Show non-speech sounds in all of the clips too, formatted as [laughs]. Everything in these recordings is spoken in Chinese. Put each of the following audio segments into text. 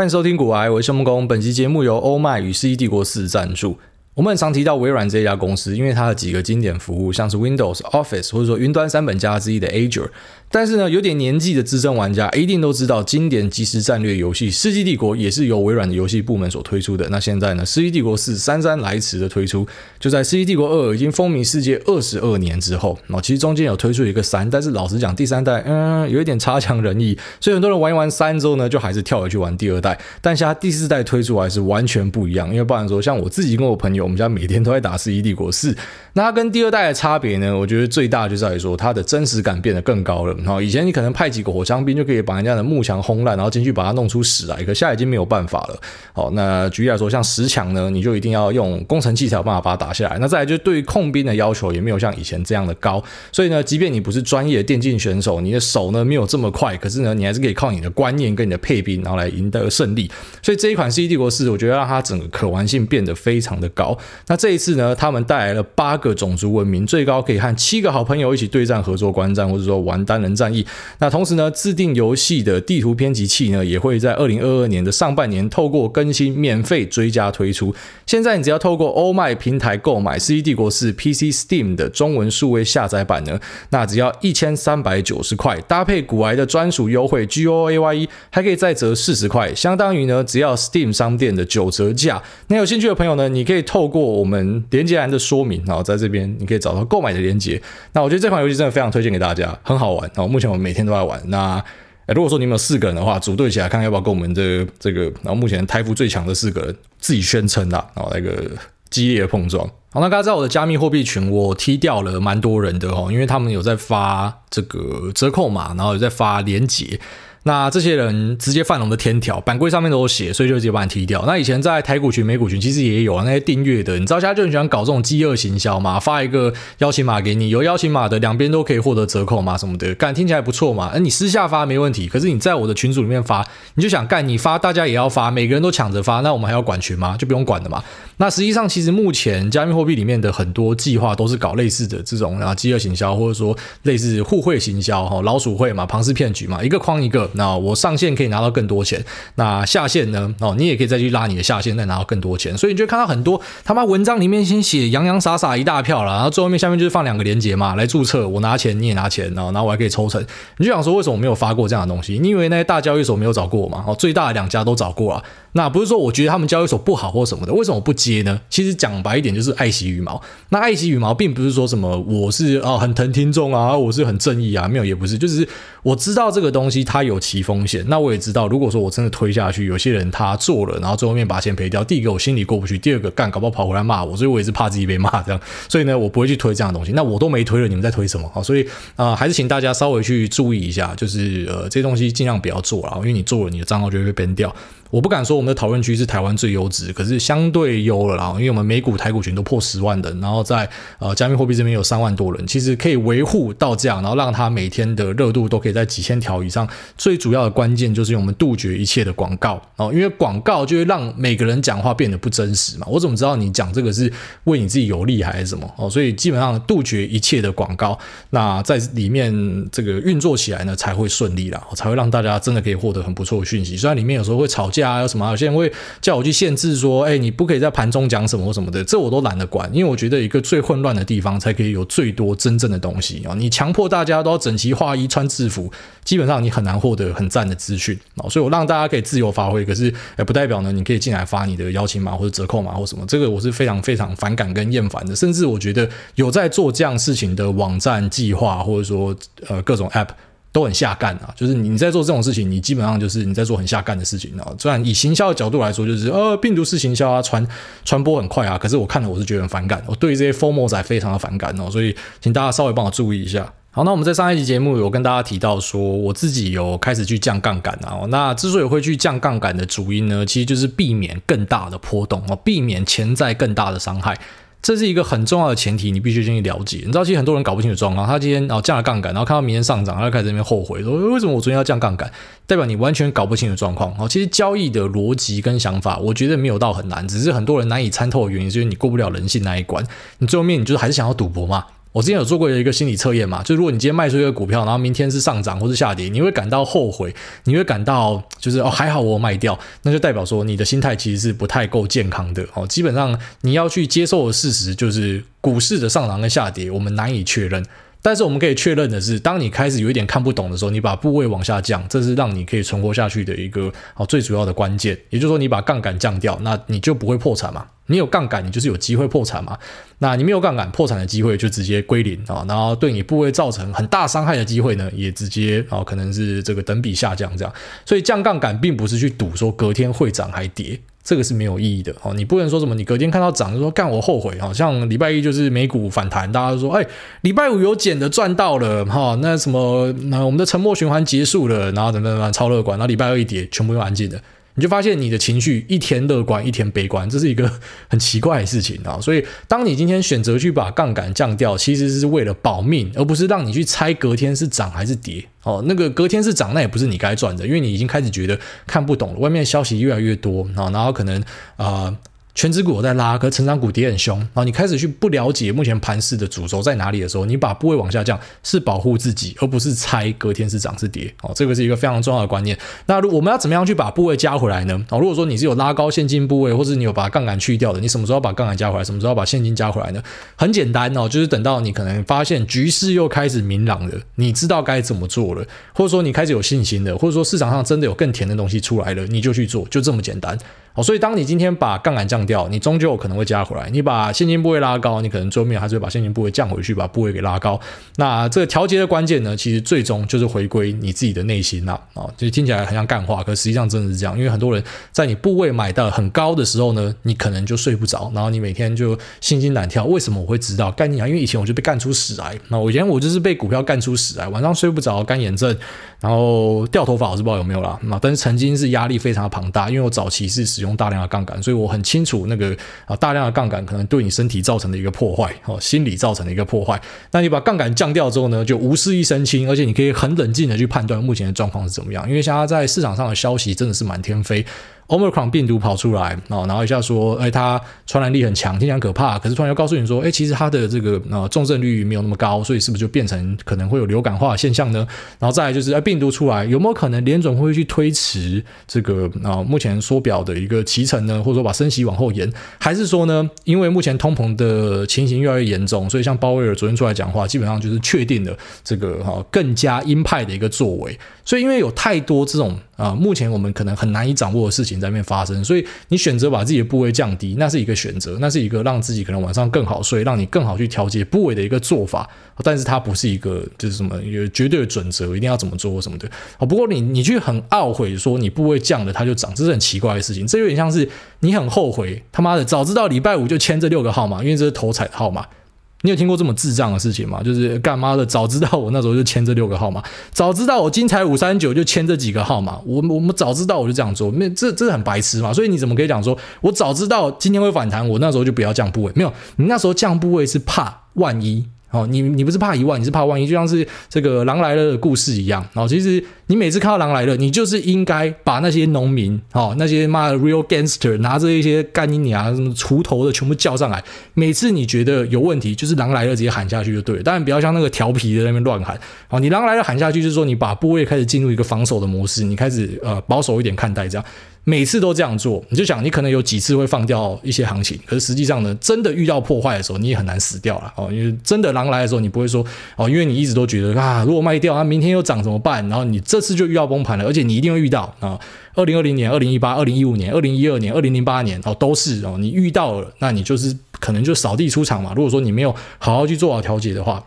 欢迎收听古癌，我是木工。本期节目由欧麦与 C 帝国四赞助。我们常提到微软这家公司，因为它的几个经典服务，像是 Windows、Office，或者说云端三本家之一的 Azure。但是呢，有点年纪的资深玩家一定都知道，经典即时战略游戏《世纪帝国》也是由微软的游戏部门所推出的。那现在呢，《世纪帝国四》姗姗来迟的推出，就在《世纪帝国二》已经风靡世界二十二年之后。哦，其实中间有推出一个三，但是老实讲，第三代嗯有一点差强人意，所以很多人玩一玩三之后呢，就还是跳回去玩第二代。但现在第四代推出来是完全不一样，因为不然说，像我自己跟我朋友，我们家每天都在打《世纪帝国四》，那它跟第二代的差别呢，我觉得最大就在于说它的真实感变得更高了。好，以前你可能。派几个火枪兵就可以把人家的幕墙轰烂，然后进去把它弄出屎来。可现在已经没有办法了。好，那举例来说，像石墙呢，你就一定要用工程器才有办法把它打下来。那再来就对于控兵的要求也没有像以前这样的高。所以呢，即便你不是专业的电竞选手，你的手呢没有这么快，可是呢，你还是可以靠你的观念跟你的配兵，然后来赢得胜利。所以这一款《世纪帝国四》，我觉得让它整个可玩性变得非常的高。那这一次呢，他们带来了八个种族文明，最高可以和七个好朋友一起对战、合作观战，或者说玩单人战役。那同时呢，自定游戏的地图编辑器呢，也会在二零二二年的上半年透过更新免费追加推出。现在你只要透过欧麦平台购买《世纪帝国四》PC Steam 的中文数位下载版呢，那只要一千三百九十块，搭配古癌的专属优惠 G O A Y E，还可以再折四十块，相当于呢只要 Steam 商店的九折价。那有兴趣的朋友呢，你可以透透过我们连接栏的说明，然后在这边你可以找到购买的连接。那我觉得这款游戏真的非常推荐给大家，很好玩。然后目前我们每天都在玩。那如果说你们有四个人的话，组队起来看看要不要跟我们这这个，然后目前台服最强的四个人自己宣称啊，然后那个激烈的碰撞。好，那大家知道我的加密货币群，我踢掉了蛮多人的哦，因为他们有在发这个折扣码，然后有在发连接。那这些人直接犯了我们的天条，版规上面都有写，所以就直接把你踢掉。那以前在台股群、美股群其实也有啊，那些订阅的，你知道，现在就很喜欢搞这种饥饿行销嘛，发一个邀请码给你，有邀请码的两边都可以获得折扣嘛什么的，干听起来不错嘛。你私下发没问题，可是你在我的群组里面发，你就想干你发，大家也要发，每个人都抢着发，那我们还要管群吗？就不用管了嘛。那实际上，其实目前加密货币里面的很多计划都是搞类似的这种啊，饥饿行销，或者说类似互惠行销哈，老鼠会嘛，庞氏骗局嘛，一个框一个。那我上线可以拿到更多钱，那下线呢？哦，你也可以再去拉你的下线，再拿到更多钱。所以你就看到很多他妈文章里面先写洋洋洒洒一大票了，然后最后面下面就是放两个链接嘛，来注册，我拿钱你也拿钱，然后然后我还可以抽成。你就想说为什么我没有发过这样的东西？你以为那些大交易所没有找过我吗？哦，最大的两家都找过了。那不是说我觉得他们交易所不好或什么的，为什么不接呢？其实讲白一点就是爱惜羽毛。那爱惜羽毛并不是说什么我是啊很疼听众啊，我是很正义啊，没有也不是，就是我知道这个东西它有其风险。那我也知道，如果说我真的推下去，有些人他做了，然后最后面把钱赔掉，第一个我心里过不去，第二个干搞不好跑回来骂我，所以我也是怕自己被骂这样。所以呢，我不会去推这样的东西。那我都没推了，你们在推什么？好，所以啊、还是请大家稍微去注意一下，就是呃这些东西尽量不要做了，因为你做了，你的账号就会被 ban 掉。我不敢说我们的讨论区是台湾最优质，可是相对优了啦，因为我们美股台股群都破十万人，然后在呃加密货币这边有三万多人，其实可以维护到这样，然后让它每天的热度都可以在几千条以上。最主要的关键就是我们杜绝一切的广告哦，因为广告就会让每个人讲话变得不真实嘛。我怎么知道你讲这个是为你自己有利还是什么哦？所以基本上杜绝一切的广告，那在里面这个运作起来呢才会顺利啦，才会让大家真的可以获得很不错的讯息。虽然里面有时候会吵架。啊，有什么？有些人会叫我去限制说，哎，你不可以在盘中讲什么什么的，这我都懒得管，因为我觉得一个最混乱的地方才可以有最多真正的东西啊！你强迫大家都要整齐划一穿制服，基本上你很难获得很赞的资讯啊！所以我让大家可以自由发挥，可是也不代表呢，你可以进来发你的邀请码或者折扣码或什么，这个我是非常非常反感跟厌烦的，甚至我觉得有在做这样事情的网站计划或者说呃各种 App。都很下干啊，就是你在做这种事情，你基本上就是你在做很下干的事情啊。虽然以行销的角度来说，就是呃病毒式行销啊，传传播很快啊，可是我看了我是觉得很反感，我对于这些 FOMO 仔非常的反感哦，所以请大家稍微帮我注意一下。好，那我们在上一集节目有跟大家提到说，我自己有开始去降杠杆啊。那之所以会去降杠杆的主因呢，其实就是避免更大的波动哦，避免潜在更大的伤害。这是一个很重要的前提，你必须先去了解。你知道，其实很多人搞不清楚状况。他今天哦降了杠杆，然后看到明天上涨，他就开始在那边后悔说：“为什么我昨天要降杠杆？”代表你完全搞不清楚状况。哦，其实交易的逻辑跟想法，我觉得没有到很难，只是很多人难以参透的原因，就是你过不了人性那一关。你最后面你就是还是想要赌博嘛？我之前有做过一个心理测验嘛，就如果你今天卖出一个股票，然后明天是上涨或是下跌，你会感到后悔，你会感到就是哦还好我卖掉，那就代表说你的心态其实是不太够健康的哦。基本上你要去接受的事实就是股市的上涨跟下跌，我们难以确认。但是我们可以确认的是，当你开始有一点看不懂的时候，你把部位往下降，这是让你可以存活下去的一个哦最主要的关键。也就是说，你把杠杆降掉，那你就不会破产嘛。你有杠杆，你就是有机会破产嘛。那你没有杠杆，破产的机会就直接归零啊。然后对你部位造成很大伤害的机会呢，也直接啊可能是这个等比下降这样。所以降杠杆并不是去赌说隔天会涨还跌。这个是没有意义的哦，你不能说什么，你隔天看到涨就说干我后悔好，像礼拜一就是美股反弹，大家都说哎，礼拜五有减的赚到了哈，那什么那我们的沉默循环结束了，然后怎么怎么超乐观，然后礼拜二一跌，全部用安静的。你就发现你的情绪一天乐观一天悲观，这是一个很奇怪的事情啊！所以，当你今天选择去把杠杆降掉，其实是为了保命，而不是让你去猜隔天是涨还是跌哦。那个隔天是涨，那也不是你该赚的，因为你已经开始觉得看不懂了，外面消息越来越多啊，然后可能啊。全值股在拉，可成长股跌很凶，然后你开始去不了解目前盘势的主轴在哪里的时候，你把部位往下降是保护自己，而不是猜隔天是涨是跌哦，这个是一个非常重要的观念。那如我们要怎么样去把部位加回来呢？哦，如果说你是有拉高现金部位，或者你有把杠杆去掉的，你什么时候把杠杆加回来？什么时候把现金加回来呢？很简单哦，就是等到你可能发现局势又开始明朗了，你知道该怎么做了，或者说你开始有信心了，或者说市场上真的有更甜的东西出来了，你就去做，就这么简单。哦，所以当你今天把杠杆降掉，你终究有可能会加回来。你把现金部位拉高，你可能最后面还是会把现金部位降回去，把部位给拉高。那这个调节的关键呢，其实最终就是回归你自己的内心呐。啊，就听起来很像干话，可实际上真的是这样。因为很多人在你部位买到很高的时候呢，你可能就睡不着，然后你每天就心惊胆跳。为什么我会知道？干你啊！因为以前我就被干出屎来。那我以前我就是被股票干出屎来，晚上睡不着，干眼症。然后掉头发我是不知道有没有啦，那但是曾经是压力非常的庞大，因为我早期是使用大量的杠杆，所以我很清楚那个啊大量的杠杆可能对你身体造成的一个破坏，哦，心理造成的一个破坏。那你把杠杆降掉之后呢，就无事一身轻，而且你可以很冷静的去判断目前的状况是怎么样，因为现在在市场上的消息真的是满天飞。Omicron 病毒跑出来啊，然后一下说，哎，它传染力很强，听起来可怕。可是突然又告诉你说，哎，其实它的这个呃重症率没有那么高，所以是不是就变成可能会有流感化的现象呢？然后再来就是，哎，病毒出来有没有可能联准会去推迟这个啊、目前缩表的一个期程呢？或者说把升息往后延？还是说呢，因为目前通膨的情形越来越严重，所以像鲍威尔昨天出来讲话，基本上就是确定了这个哈、更加鹰派的一个作为。所以因为有太多这种啊、目前我们可能很难以掌握的事情。在那边发生，所以你选择把自己的部位降低，那是一个选择，那是一个让自己可能晚上更好睡，让你更好去调节部位的一个做法。但是它不是一个就是什么有绝对的准则，一定要怎么做什么的。哦，不过你你去很懊悔说你部位降了它就涨，这是很奇怪的事情。这有点像是你很后悔，他妈的早知道礼拜五就签这六个号码，因为这是头彩号码。你有听过这么智障的事情吗？就是干嘛的，早知道我那时候就签这六个号码，早知道我金财五三九就签这几个号码，我我们早知道我就这样做，那这这是很白痴嘛？所以你怎么可以讲说，我早知道今天会反弹，我那时候就不要降部位？没有，你那时候降部位是怕万一。哦，你你不是怕一万，你是怕万一，就像是这个狼来了的故事一样。哦，其实你每次看到狼来了，你就是应该把那些农民，哦，那些妈的 real gangster 拿着一些干你娘什么锄头的全部叫上来。每次你觉得有问题，就是狼来了，直接喊下去就对了。当然不要像那个调皮的那边乱喊。哦，你狼来了喊下去，就是说你把部位开始进入一个防守的模式，你开始呃保守一点看待这样。每次都这样做，你就想，你可能有几次会放掉一些行情，可是实际上呢，真的遇到破坏的时候，你也很难死掉了哦。因为真的狼来的时候，你不会说哦，因为你一直都觉得啊，如果卖掉，那明天又涨怎么办？然后你这次就遇到崩盘了，而且你一定会遇到啊。二零二零年、二零一八、二零一五年、二零一二年、二零零八年哦，都是哦，你遇到了，那你就是可能就扫地出场嘛。如果说你没有好好去做好调节的话。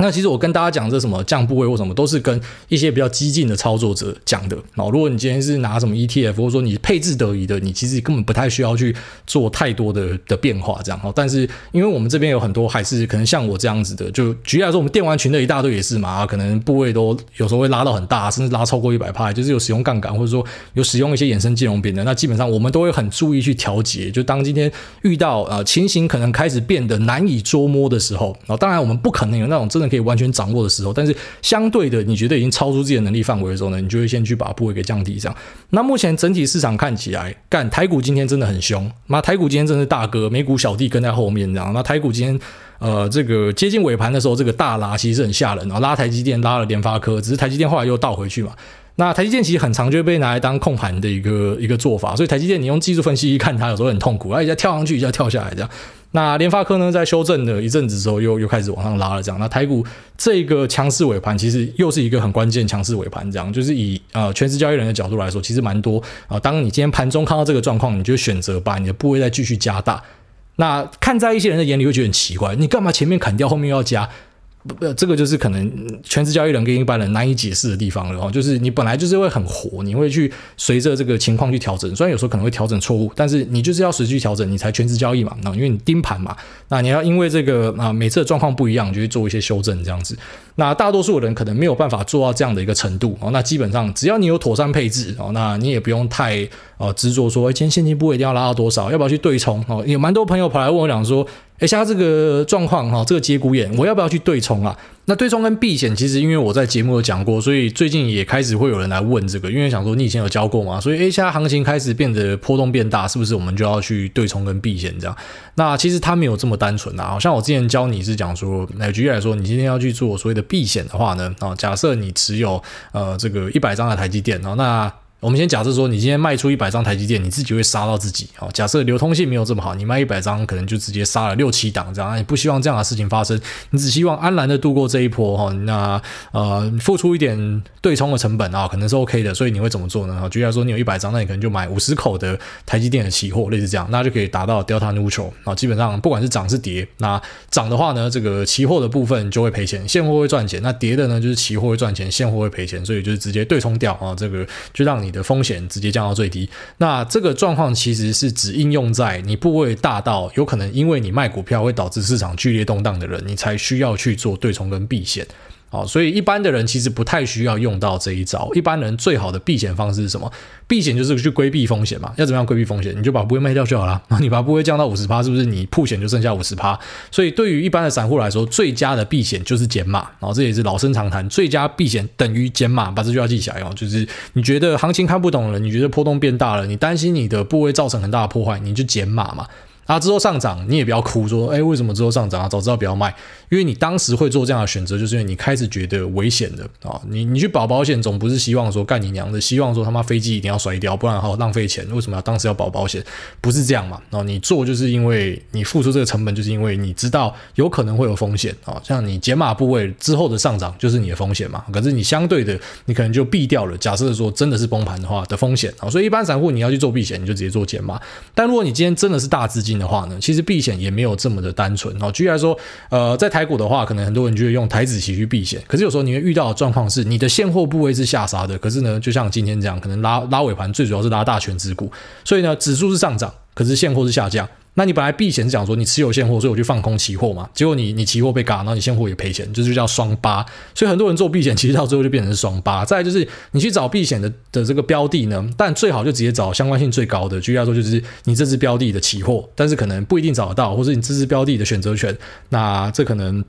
那其实我跟大家讲这什么降部位或什么，都是跟一些比较激进的操作者讲的。哦，如果你今天是拿什么 ETF，或者说你配置得宜的，你其实根本不太需要去做太多的的变化这样。哦，但是因为我们这边有很多还是可能像我这样子的，就举例来说，我们电玩群的一大堆也是嘛，可能部位都有时候会拉到很大，甚至拉超过一百趴，就是有使用杠杆或者说有使用一些衍生金融品的，那基本上我们都会很注意去调节。就当今天遇到呃情形可能开始变得难以捉摸的时候，哦，当然我们不可能有那种真的。可以完全掌握的时候，但是相对的，你觉得已经超出自己的能力范围的时候呢，你就会先去把部位给降低这样。那目前整体市场看起来，干台股今天真的很凶，那台股今天真是大哥，美股小弟跟在后面这样。那台股今天呃这个接近尾盘的时候，这个大拉其实很吓人啊，拉台积电，拉了联发科，只是台积电后来又倒回去嘛。那台积电其实很常就被拿来当控盘的一个一个做法，所以台积电你用技术分析一看它，有时候很痛苦，而且跳上去一下跳下来这样。那联发科呢，在修正了一阵子之后，又又开始往上拉了这样。那台股这个强势尾盘，其实又是一个很关键强势尾盘，这样就是以呃全职交易人的角度来说，其实蛮多啊、呃。当你今天盘中看到这个状况，你就选择把你的部位再继续加大。那看在一些人的眼里会觉得很奇怪，你干嘛前面砍掉，后面又要加？不，这个就是可能全职交易人跟一般人难以解释的地方了哦。就是你本来就是会很活，你会去随着这个情况去调整，虽然有时候可能会调整错误，但是你就是要随机调整，你才全职交易嘛。那因为你盯盘嘛，那你要因为这个啊每次的状况不一样，你就去做一些修正这样子。那大多数人可能没有办法做到这样的一个程度哦。那基本上只要你有妥善配置哦，那你也不用太呃执着说，哎，今天现金部位一定要拉到多少，要不要去对冲哦？有蛮多朋友跑来问我讲说。哎，像这个状况哈，这个节骨眼，我要不要去对冲啊？那对冲跟避险，其实因为我在节目有讲过，所以最近也开始会有人来问这个，因为想说你以前有教过嘛，所以哎，现在行情开始变得波动变大，是不是我们就要去对冲跟避险这样？那其实它没有这么单纯啊。像我之前教你是讲说，那举例来说，你今天要去做所谓的避险的话呢，啊，假设你持有呃这个一百张的台积电啊，那我们先假设说，你今天卖出一百张台积电，你自己会杀到自己。哦，假设流通性没有这么好，你卖一百张，可能就直接杀了六七档这样。你不希望这样的事情发生，你只希望安然的度过这一波哈。那呃，付出一点对冲的成本啊，可能是 OK 的。所以你会怎么做呢？举例说，你有一百张，那你可能就买五十口的台积电的期货，类似这样，那就可以达到 Delta Neutral 啊。基本上不管是涨是跌，那涨的话呢，这个期货的部分就会赔钱，现货会赚钱；那跌的呢，就是期货会赚钱，现货会赔钱。所以就是直接对冲掉啊，这个就让你。你的风险直接降到最低，那这个状况其实是只应用在你部位大到有可能因为你卖股票会导致市场剧烈动荡的人，你才需要去做对冲跟避险。好，所以一般的人其实不太需要用到这一招。一般人最好的避险方式是什么？避险就是去规避风险嘛。要怎么样规避风险？你就把部位卖掉就好了。然 [laughs] 后你把部位降到五十趴，是不是你铺险就剩下五十趴？所以对于一般的散户来说，最佳的避险就是减码。然后这也是老生常谈，最佳避险等于减码，把这句话记起来哦。就是你觉得行情看不懂了，你觉得波动变大了，你担心你的部位造成很大的破坏，你就减码嘛。啊，之后上涨，你也不要哭说，哎，为什么之后上涨啊？早知道不要卖，因为你当时会做这样的选择，就是因为你开始觉得危险的啊。你你去保保险，总不是希望说干你娘的，希望说他妈飞机一定要摔掉，不然好浪费钱。为什么要当时要保保险？不是这样嘛？然后你做就是因为你付出这个成本，就是因为你知道有可能会有风险啊。像你减码部位之后的上涨，就是你的风险嘛。可是你相对的，你可能就避掉了。假设说真的是崩盘的话的风险啊，所以一般散户你要去做避险，你就直接做减码。但如果你今天真的是大资金的话呢，其实避险也没有这么的单纯哦。举例来说，呃，在台开股的话，可能很多人就会用台子期去避险。可是有时候你会遇到的状况是，你的现货部位是下杀的，可是呢，就像今天这样，可能拉拉尾盘，最主要是拉大权之股，所以呢，指数是上涨，可是现货是下降。那你本来避险是讲说你持有现货，所以我就放空期货嘛。结果你你期货被嘎，然后你现货也赔钱，这就叫双八。所以很多人做避险，其实到最后就变成是双八。再来就是你去找避险的的这个标的呢，但最好就直接找相关性最高的。举例来说，就是你这支标的的期货，但是可能不一定找得到，或是你这支标的的选择权，那这可能。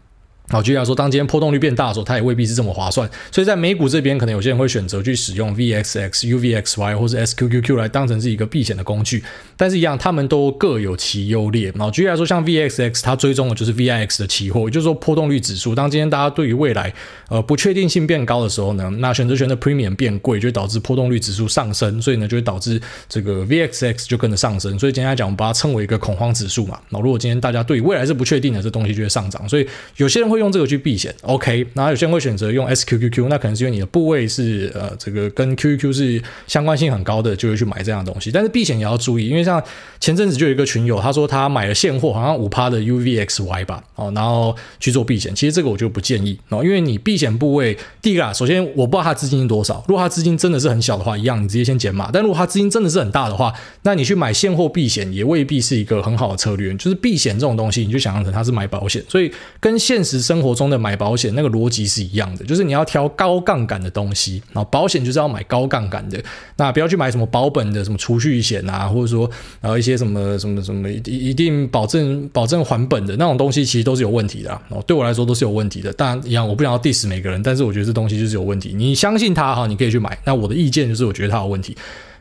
好，举例来说，当今天波动率变大的时候，它也未必是这么划算。所以在美股这边，可能有些人会选择去使用 VXX、UVXY 或者 SQQQ 来当成是一个避险的工具。但是，一样，他们都各有其优劣。然后，举例来说，像 VXX，它追踪的就是 VIX 的期货，也就是说波动率指数。当今天大家对于未来呃不确定性变高的时候呢，那选择权的 premium 变贵，就会导致波动率指数上升，所以呢，就会导致这个 VXX 就跟着上升。所以，今天来讲，我们把它称为一个恐慌指数嘛。那如果今天大家对于未来是不确定的，这东西就会上涨。所以，有些人会。用这个去避险，OK，然后有些人会选择用 SQQQ，那可能是因为你的部位是呃这个跟 QQQ 是相关性很高的，就会去买这样的东西。但是避险也要注意，因为像前阵子就有一个群友，他说他买了现货，好像五趴的 UVXY 吧，哦，然后去做避险。其实这个我就不建议哦，因为你避险部位，第一个啊，首先我不知道他资金是多少，如果他资金真的是很小的话，一样你直接先减码。但如果他资金真的是很大的话，那你去买现货避险也未必是一个很好的策略。就是避险这种东西，你就想象成他是买保险，所以跟现实。生活中的买保险那个逻辑是一样的，就是你要挑高杠杆的东西，然后保险就是要买高杠杆的，那不要去买什么保本的什么储蓄险啊，或者说然后一些什么什么什么一一定保证保证还本的那种东西，其实都是有问题的啊。对我来说都是有问题的。当然一样，我不想要 diss 每个人，但是我觉得这东西就是有问题。你相信他哈，你可以去买。那我的意见就是，我觉得他有问题。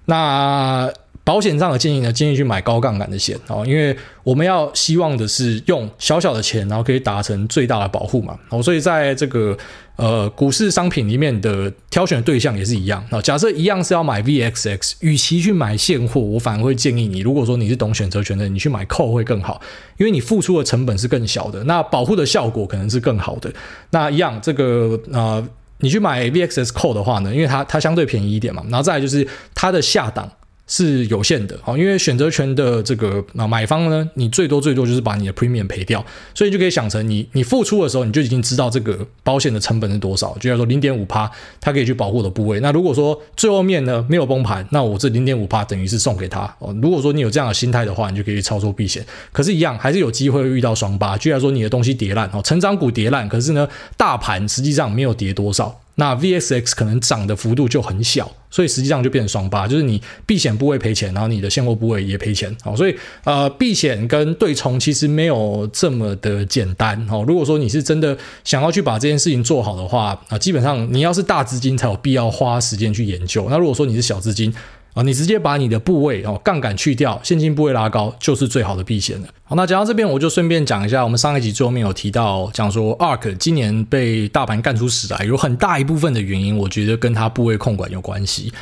那。保险上的建议呢，建议去买高杠杆的险哦，因为我们要希望的是用小小的钱，然后可以达成最大的保护嘛。哦，所以在这个呃股市商品里面的挑选的对象也是一样。哦，假设一样是要买 VXX，与其去买现货，我反而会建议你，如果说你是懂选择权的，你去买 call 会更好，因为你付出的成本是更小的，那保护的效果可能是更好的。那一样，这个呃，你去买 VXX call 的话呢，因为它它相对便宜一点嘛，然后再来就是它的下档。是有限的，因为选择权的这个啊买方呢，你最多最多就是把你的 premium 赔掉，所以就可以想成你你付出的时候，你就已经知道这个保险的成本是多少，就叫做零点五趴，它可以去保护的部位。那如果说最后面呢没有崩盘，那我这零点五趴等于是送给他哦。如果说你有这样的心态的话，你就可以去操作避险。可是，一样还是有机会遇到双八，就像说你的东西跌烂哦，成长股跌烂，可是呢，大盘实际上没有跌多少。那 VSX 可能涨的幅度就很小，所以实际上就变成双八，就是你避险部位赔钱，然后你的现货部位也赔钱。好，所以呃，避险跟对冲其实没有这么的简单。好，如果说你是真的想要去把这件事情做好的话，啊，基本上你要是大资金才有必要花时间去研究。那如果说你是小资金，啊，你直接把你的部位哦杠杆去掉，现金部位拉高，就是最好的避险了。好，那讲到这边，我就顺便讲一下，我们上一集最后面有提到，讲说 ARK 今年被大盘干出屎来，有很大一部分的原因，我觉得跟他部位控管有关系。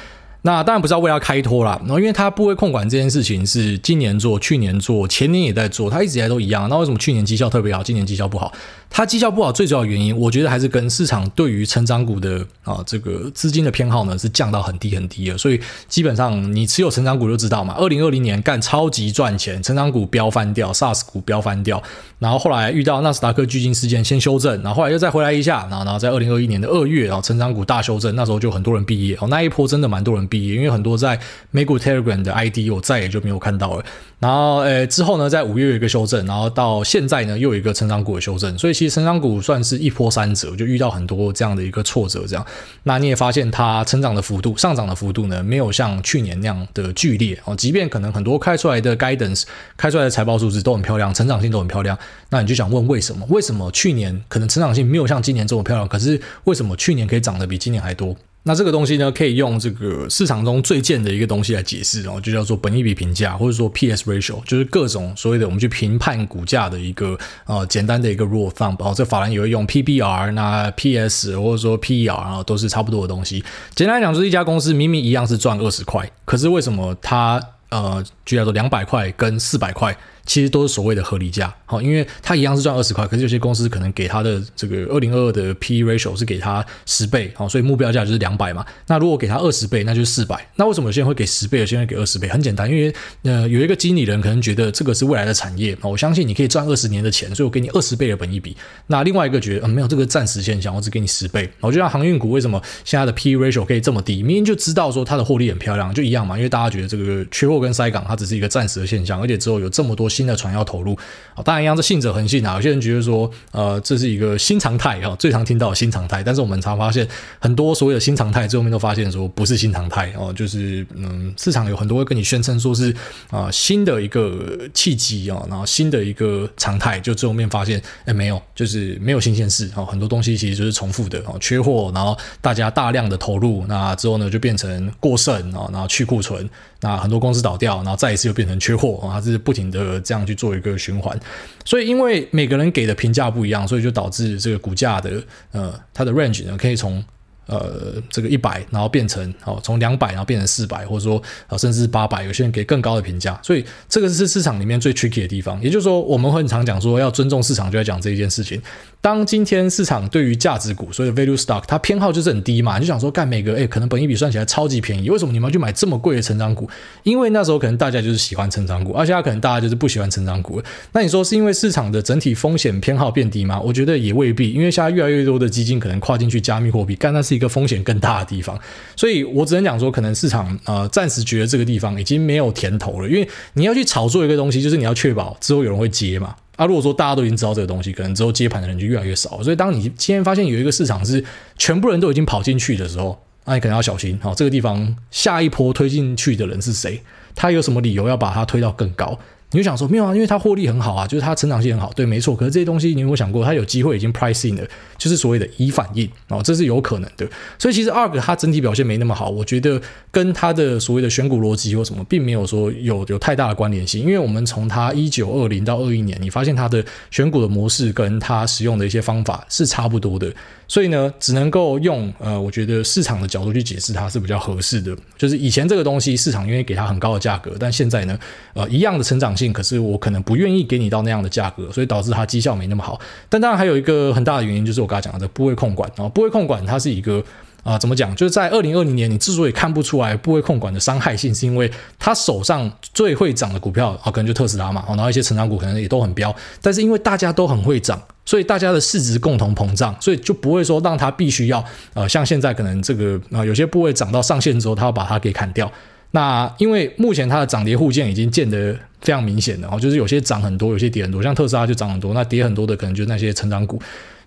那当然不是要为他开脱啦，然后因为他部位控管这件事情是今年做、去年做、前年也在做，他一直以来都一样。那为什么去年绩效特别好，今年绩效不好？它绩效不好，最主要原因，我觉得还是跟市场对于成长股的啊这个资金的偏好呢是降到很低很低了。所以基本上你持有成长股就知道嘛，二零二零年干超级赚钱，成长股飙翻掉，SaaS 股飙翻掉，然后后来遇到纳斯达克巨鲸事件先修正，然后后来又再回来一下，然后然后在二零二一年的二月，然后成长股大修正，那时候就很多人毕业哦，那一波真的蛮多人毕业，因为很多在美股 Telegram 的 ID 我再也就没有看到了。然后，呃，之后呢，在五月有一个修正，然后到现在呢，又有一个成长股的修正，所以其成长股算是一波三折，就遇到很多这样的一个挫折，这样。那你也发现它成长的幅度、上涨的幅度呢，没有像去年那样的剧烈哦。即便可能很多开出来的 guidance、开出来的财报数字都很漂亮，成长性都很漂亮，那你就想问为什么？为什么去年可能成长性没有像今年这么漂亮？可是为什么去年可以涨得比今年还多？那这个东西呢，可以用这个市场中最贱的一个东西来解释哦，就叫做本益比评价，或者说 PS ratio，就是各种所谓的我们去评判股价的一个呃简单的一个 rule of thumb。哦，这法兰也会用 PBR，那 PS 或者说 PER 啊，都是差不多的东西。简单来讲，就是一家公司明明一样是赚二十块，可是为什么它呃，就叫做两百块跟四百块？其实都是所谓的合理价，好，因为它一样是赚二十块，可是有些公司可能给它的这个二零二二的 P/E ratio 是给它十倍，好，所以目标价就是两百嘛。那如果给它二十倍，那就是四百。那为什么有些人会给十倍，有些人给二十倍？很简单，因为呃有一个经理人可能觉得这个是未来的产业，我相信你可以赚二十年的钱，所以我给你二十倍的本益比。那另外一个觉得，嗯，没有这个暂时现象，我只给你十倍。我就像航运股为什么现在的 P/E ratio 可以这么低？明明就知道说它的获利很漂亮，就一样嘛，因为大家觉得这个缺货跟塞港它只是一个暂时的现象，而且之后有这么多新的船要投入。啊，当然一样，这信者恒信啊。有些人觉得说，呃，这是一个新常态啊，最常听到的新常态。但是我们常发现，很多所谓的新常态，最后面都发现说不是新常态哦，就是嗯，市场有很多会跟你宣称说是啊新的一个契机啊，然后新的一个常态，就最后面发现，哎，没有，就是没有新鲜事啊，很多东西其实就是重复的啊，缺货，然后大家大量的投入，那之后呢就变成过剩啊，然后去库存，那很多公司倒掉，然后再一次又变成缺货啊，它是不停的这样去做一个。循环，所以因为每个人给的评价不一样，所以就导致这个股价的呃它的 range 呢，可以从呃这个一百，然后变成哦从两百，然后变成四百，或者说啊甚至八百，有些人给更高的评价，所以这个是市场里面最 tricky 的地方。也就是说，我们会常讲说要尊重市场，就在讲这一件事情。当今天市场对于价值股，所以 value stock，它偏好就是很低嘛，你就想说，干每个诶可能本益比算起来超级便宜，为什么你们要去买这么贵的成长股？因为那时候可能大家就是喜欢成长股，而且可能大家就是不喜欢成长股。那你说是因为市场的整体风险偏好变低吗？我觉得也未必，因为现在越来越多的基金可能跨进去加密货币，干那是一个风险更大的地方。所以我只能讲说，可能市场呃暂时觉得这个地方已经没有甜头了，因为你要去炒作一个东西，就是你要确保之后有人会接嘛。啊，如果说大家都已经知道这个东西，可能之后接盘的人就越来越少。所以当你今天发现有一个市场是全部人都已经跑进去的时候，那你可能要小心。好，这个地方下一波推进去的人是谁？他有什么理由要把它推到更高？你就想说没有啊，因为它获利很好啊，就是它成长性很好，对，没错。可是这些东西你有没有想过，它有机会已经 pricing 了，就是所谓的已反应哦，这是有可能的。所以其实 ARK 它整体表现没那么好，我觉得跟它的所谓的选股逻辑或什么，并没有说有有太大的关联性。因为我们从它一九二零到二一年，你发现它的选股的模式跟它使用的一些方法是差不多的。所以呢，只能够用呃，我觉得市场的角度去解释它是比较合适的。就是以前这个东西市场因为给它很高的价格，但现在呢，呃，一样的成长性，可是我可能不愿意给你到那样的价格，所以导致它绩效没那么好。但当然还有一个很大的原因，就是我刚才讲的部位控管啊，部位控管它是一个。啊、怎么讲？就是在二零二零年，你之所以看不出来部位控管的伤害性，是因为他手上最会涨的股票啊，可能就特斯拉嘛，然后一些成长股可能也都很飙，但是因为大家都很会涨，所以大家的市值共同膨胀，所以就不会说让他必须要呃，像现在可能这个啊、有些部位涨到上限之后，他要把它给砍掉。那因为目前它的涨跌互见已经见得非常明显了，哦，就是有些涨很多，有些跌很多，像特斯拉就涨很多，那跌很多的可能就是那些成长股。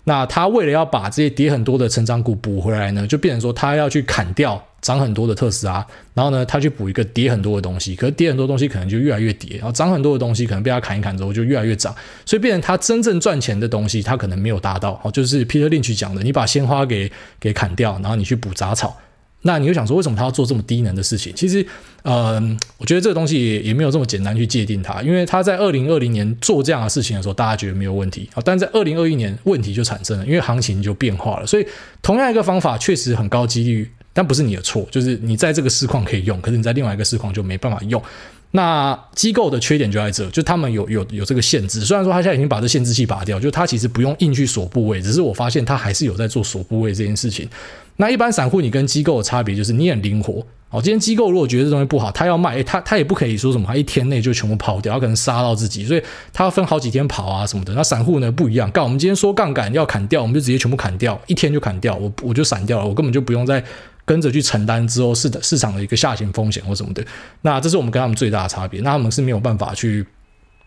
那他为了要把这些跌很多的成长股补回来呢，就变成说他要去砍掉涨很多的特斯拉，然后呢，他去补一个跌很多的东西，可是跌很多东西可能就越来越跌，然后涨很多的东西可能被他砍一砍之后就越来越涨，所以变成他真正赚钱的东西他可能没有达到，哦，就是 Peter Lynch 讲的，你把鲜花给给砍掉，然后你去补杂草。那你就想说，为什么他要做这么低能的事情？其实，呃，我觉得这个东西也没有这么简单去界定它，因为他在二零二零年做这样的事情的时候，大家觉得没有问题啊，但在二零二一年问题就产生了，因为行情就变化了。所以，同样一个方法确实很高几率，但不是你的错，就是你在这个市况可以用，可是你在另外一个市况就没办法用。那机构的缺点就在这，就他们有有有这个限制。虽然说他现在已经把这限制器拔掉，就他其实不用硬去锁部位，只是我发现他还是有在做锁部位这件事情。那一般散户，你跟机构的差别就是你很灵活哦。今天机构如果觉得这东西不好，他要卖，他他也不可以说什么，他一天内就全部跑掉，他可能杀到自己，所以他要分好几天跑啊什么的。那散户呢不一样，干我们今天说杠杆要砍掉，我们就直接全部砍掉，一天就砍掉，我我就散掉了，我根本就不用再跟着去承担之后市的市场的一个下行风险或什么的。那这是我们跟他们最大的差别，那他们是没有办法去。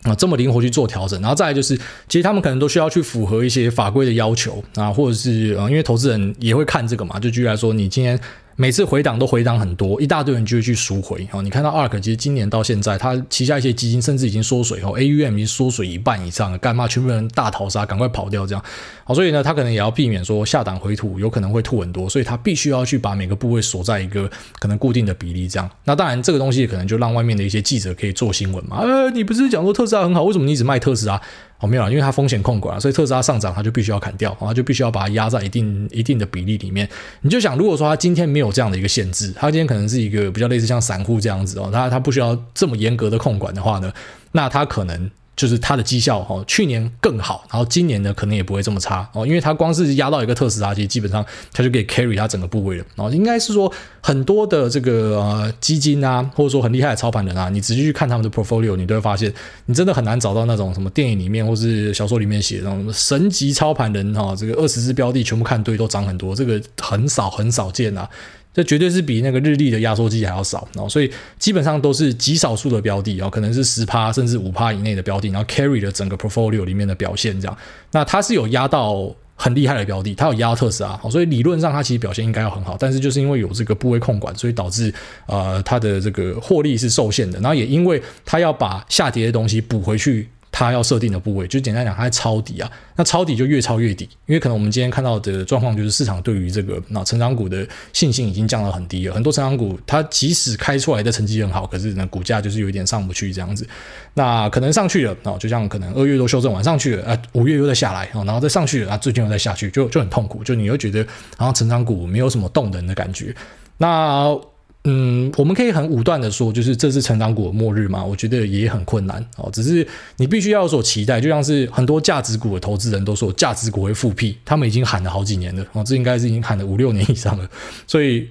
啊，这么灵活去做调整，然后再来就是，其实他们可能都需要去符合一些法规的要求啊，或者是呃，因为投资人也会看这个嘛，就举例来说，你今天。每次回档都回档很多，一大堆人就会去赎回哦。你看到 ARK 其实今年到现在，它旗下一些基金甚至已经缩水哦，AUM 已经缩水一半以上了，干嘛全部人大逃杀，赶快跑掉这样。好，所以呢，他可能也要避免说下档回吐，有可能会吐很多，所以他必须要去把每个部位锁在一个可能固定的比例这样。那当然，这个东西可能就让外面的一些记者可以做新闻嘛。呃，你不是讲说特斯拉很好，为什么你一直卖特斯拉？没有，因为它风险控管，所以特斯拉上涨，它就必须要砍掉，它就必须要把它压在一定一定的比例里面。你就想，如果说它今天没有这样的一个限制，它今天可能是一个比较类似像散户这样子哦，它它不需要这么严格的控管的话呢，那它可能。就是它的绩效哦，去年更好，然后今年呢可能也不会这么差哦，因为它光是压到一个特斯拉，其实基本上它就可以 carry 它整个部位了。然后应该是说很多的这个基金啊，或者说很厉害的操盘人啊，你仔细去看他们的 portfolio，你都会发现，你真的很难找到那种什么电影里面或是小说里面写那种神级操盘人哈，这个二十只标的全部看对都涨很多，这个很少很少见啊。这绝对是比那个日历的压缩机还要少，然后所以基本上都是极少数的标的，然后可能是十趴甚至五趴以内的标的，然后 carry 了整个 portfolio 里面的表现这样。那它是有压到很厉害的标的，它有压特斯拉，所以理论上它其实表现应该要很好，但是就是因为有这个部位控管，所以导致呃它的这个获利是受限的，然后也因为它要把下跌的东西补回去。它要设定的部位，就简单讲，它在抄底啊。那抄底就越抄越底，因为可能我们今天看到的状况就是市场对于这个那成长股的信心已经降到很低了。很多成长股它即使开出来的成绩很好，可是呢股价就是有一点上不去这样子。那可能上去了啊，就像可能二月都修正完上去了啊，五月又再下来啊，然后再上去了啊，最近又再下去，就就很痛苦。就你又觉得好像成长股没有什么动能的感觉。那。嗯，我们可以很武断的说，就是这是成长股的末日嘛？我觉得也很困难哦。只是你必须要有所期待，就像是很多价值股的投资人都说价值股会复辟，他们已经喊了好几年了哦，这应该是已经喊了五六年以上了。所以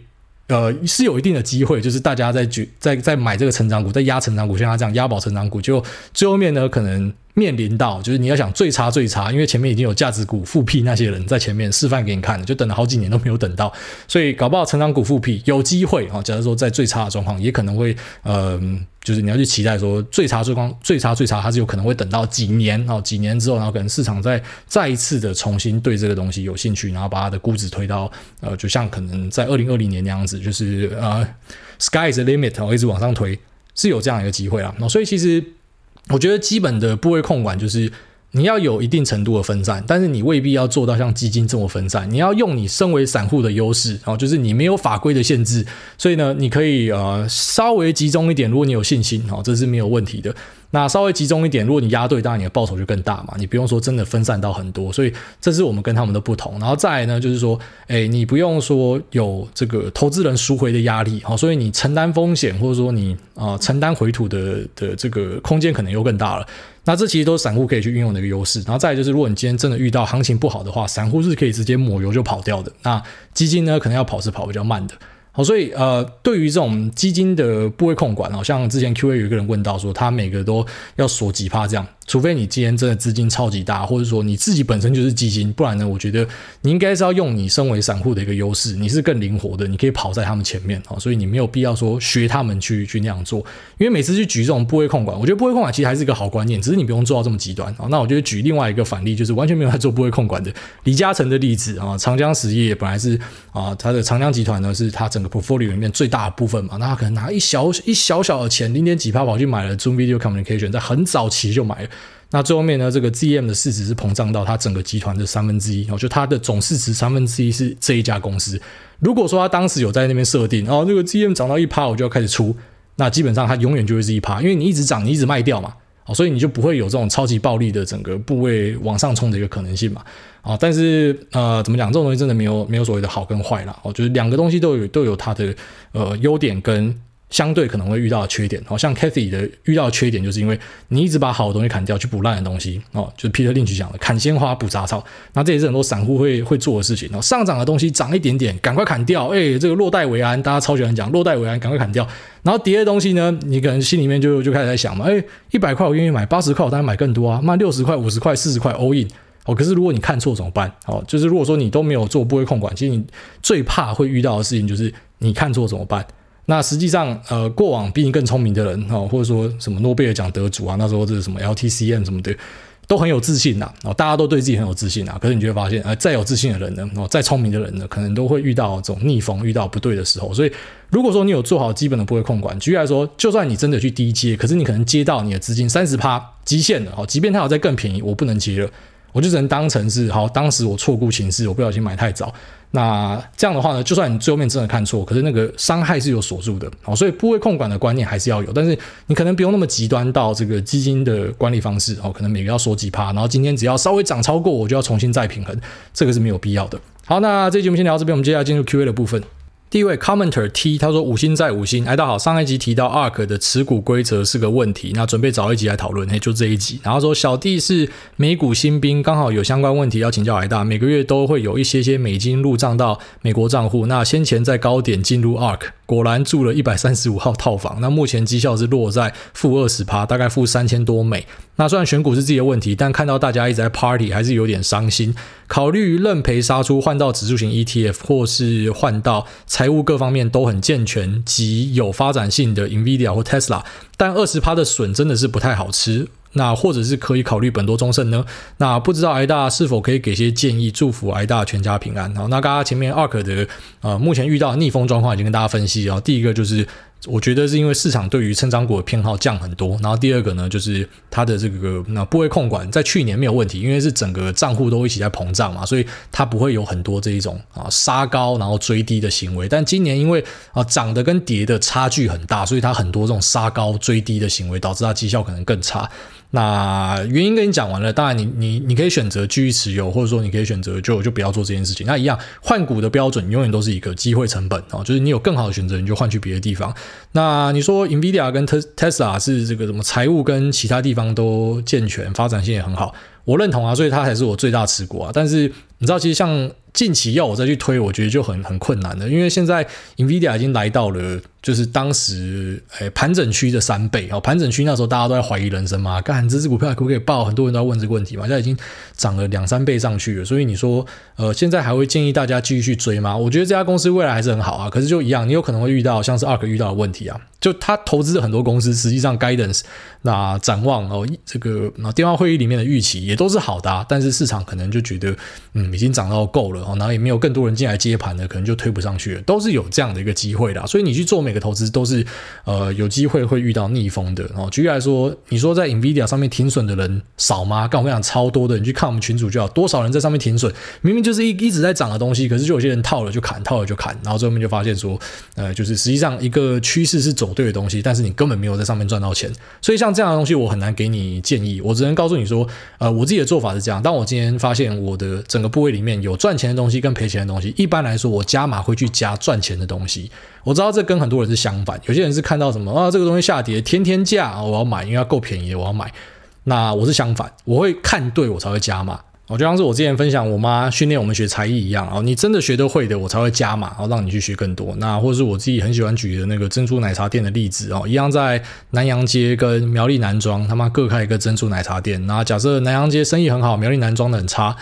呃是有一定的机会，就是大家在举在在买这个成长股，在压成长股，像他这样押宝成长股，就最后面呢可能面临到就是你要想最差最差，因为前面已经有价值股复辟那些人在前面示范给你看了，就等了好几年都没有等到，所以搞不好成长股复辟有机会啊。假如说在最差的状况，也可能会呃，就是你要去期待说最差最光最差最差，它是有可能会等到几年哦，几年之后，然后可能市场再再一次的重新对这个东西有兴趣，然后把它的估值推到呃，就像可能在二零二零年那样子，就是呃，sky is the limit 哦，一直往上推，是有这样一个机会啦。那所以其实。我觉得基本的部位控管就是你要有一定程度的分散，但是你未必要做到像基金这么分散。你要用你身为散户的优势，然后就是你没有法规的限制，所以呢，你可以呃稍微集中一点。如果你有信心，哦，这是没有问题的。那稍微集中一点，如果你压对，当然你的报酬就更大嘛。你不用说真的分散到很多，所以这是我们跟他们的不同。然后再来呢，就是说，诶，你不用说有这个投资人赎回的压力，好，所以你承担风险或者说你啊、承担回吐的的这个空间可能又更大了。那这其实都是散户可以去运用的一个优势。然后再来就是，如果你今天真的遇到行情不好的话，散户是可以直接抹油就跑掉的。那基金呢，可能要跑是跑比较慢的。好，所以呃，对于这种基金的部位控管，好像之前 Q&A 有一个人问到说，他每个都要锁几趴这样。除非你今天真的资金超级大，或者说你自己本身就是基金，不然呢，我觉得你应该是要用你身为散户的一个优势，你是更灵活的，你可以跑在他们前面啊，所以你没有必要说学他们去去那样做，因为每次去举这种部位控管，我觉得部位控管其实还是一个好观念，只是你不用做到这么极端啊。那我就举另外一个反例，就是完全没有在做部位控管的李嘉诚的例子啊，长江实业本来是啊，他的长江集团呢是他整个 portfolio 里面最大的部分嘛，那他可能拿一小一小小的钱零点几趴跑去买了 Zoom Video Communication，在很早期就买了。那最后面呢，这个 GM 的市值是膨胀到它整个集团的三分之一，哦，就它的总市值三分之一是这一家公司。如果说他当时有在那边设定，哦，这个 GM 涨到一趴，我就要开始出，那基本上它永远就会是一趴，因为你一直涨，你一直卖掉嘛，哦，所以你就不会有这种超级暴利的整个部位往上冲的一个可能性嘛，啊，但是呃，怎么讲，这种东西真的没有没有所谓的好跟坏啦，哦，就是两个东西都有都有它的呃优点跟。相对可能会遇到的缺点，好像 Cathy 的遇到的缺点，就是因为你一直把好的东西砍掉，去补烂的东西哦，就是 Peter Lynch 讲的砍鲜花补杂草，那这也是很多散户会会做的事情哦。上涨的东西涨一点点，赶快砍掉，哎，这个落袋为安，大家超喜欢讲落袋为安，赶快砍掉。然后跌的东西呢，你可能心里面就就开始在想嘛，哎，一百块我愿意买，八十块我当然买更多啊，卖六十块、五十块、四十块 all in 哦。可是如果你看错怎么办？哦，就是如果说你都没有做部位控管，其实你最怕会遇到的事情就是你看错怎么办？那实际上，呃，过往比你更聪明的人，哦，或者说什么诺贝尔奖得主啊，那时候这是什么 LTCM 什么的，都很有自信呐，哦，大家都对自己很有自信啊。可是你就会发现，呃，再有自信的人呢，哦，再聪明的人呢，可能都会遇到这种逆风，遇到不对的时候。所以，如果说你有做好基本的不会控管，举例来说，就算你真的去低接，可是你可能接到你的资金三十趴极限了，哦，即便它有再更便宜，我不能接了。我就只能当成是好，当时我错估情势，我不小心买太早。那这样的话呢，就算你最后面真的看错，可是那个伤害是有锁住的。好，所以部位控管的观念还是要有，但是你可能不用那么极端到这个基金的管理方式。哦，可能每个要锁几趴，然后今天只要稍微涨超过，我就要重新再平衡，这个是没有必要的。好，那这期节目先聊到这边，我们接下来进入 Q&A 的部分。第一位 commenter T 他说五星在五星，哎，大好，上一集提到 ARK 的持股规则是个问题，那准备找一集来讨论，嘿，就这一集。然后说小弟是美股新兵，刚好有相关问题要请教哎大，每个月都会有一些些美金入账到美国账户，那先前在高点进入 ARK。果然住了一百三十五号套房，那目前绩效是落在负二十趴，大概负三千多美。那虽然选股是自己的问题，但看到大家一直在 party，还是有点伤心。考虑认赔杀出，换到指数型 ETF，或是换到财务各方面都很健全及有发展性的 Nvidia 或 Tesla，但二十趴的笋真的是不太好吃。那或者是可以考虑本多忠胜呢？那不知道挨大是否可以给些建议，祝福挨大全家平安。好，那刚刚前面 ARK 的呃，目前遇到逆风状况已经跟大家分析啊。第一个就是。我觉得是因为市场对于成长股的偏好降很多，然后第二个呢，就是它的这个那部位控管在去年没有问题，因为是整个账户都一起在膨胀嘛，所以它不会有很多这一种啊杀高然后追低的行为。但今年因为啊涨的跟跌的差距很大，所以它很多这种杀高追低的行为，导致它绩效可能更差。那原因跟你讲完了，当然你你你可以选择继续持有，或者说你可以选择就就不要做这件事情。那一样换股的标准永远都是一个机会成本啊，就是你有更好的选择，你就换去别的地方。那你说 Nvidia 跟 Tesla 是这个什么财务跟其他地方都健全，发展性也很好，我认同啊，所以它才是我最大持股啊。但是你知道，其实像近期要我再去推，我觉得就很很困难了，因为现在 NVIDIA 已经来到了。就是当时，诶，盘整区的三倍哦，盘整区那时候大家都在怀疑人生嘛，干这支股票可不可以爆？很多人都在问这个问题嘛，现在已经涨了两三倍上去了，所以你说，呃，现在还会建议大家继续去追吗？我觉得这家公司未来还是很好啊，可是就一样，你有可能会遇到像是 ARK 遇到的问题啊，就他投资的很多公司，实际上 guidance 那展望哦，这个那电话会议里面的预期也都是好的啊，但是市场可能就觉得，嗯，已经涨到够了哦，然后也没有更多人进来接盘了，可能就推不上去了，都是有这样的一个机会的，所以你去做每。个投资都是呃有机会会遇到逆风的哦。举例来说，你说在 Nvidia 上面停损的人少吗？刚我跟你讲超多的，你去看我们群组就好，多少人在上面停损？明明就是一一直在涨的东西，可是就有些人套了就砍，套了就砍，然后最后面就发现说，呃，就是实际上一个趋势是走对的东西，但是你根本没有在上面赚到钱。所以像这样的东西，我很难给你建议，我只能告诉你说，呃，我自己的做法是这样。当我今天发现我的整个部位里面有赚钱东西跟赔钱的东西，一般来说我加码会去加赚钱的东西。我知道这跟很多人是相反，有些人是看到什么啊，这个东西下跌，天天价，我要买，因为它够便宜，我要买。那我是相反，我会看对我才会加码。我就像是我之前分享我妈训练我们学才艺一样啊，你真的学得会的，我才会加码，然后让你去学更多。那或者是我自己很喜欢举的那个珍珠奶茶店的例子哦，一样在南阳街跟苗栗男装，他妈各开一个珍珠奶茶店。那假设南阳街生意很好，苗栗男装的很差，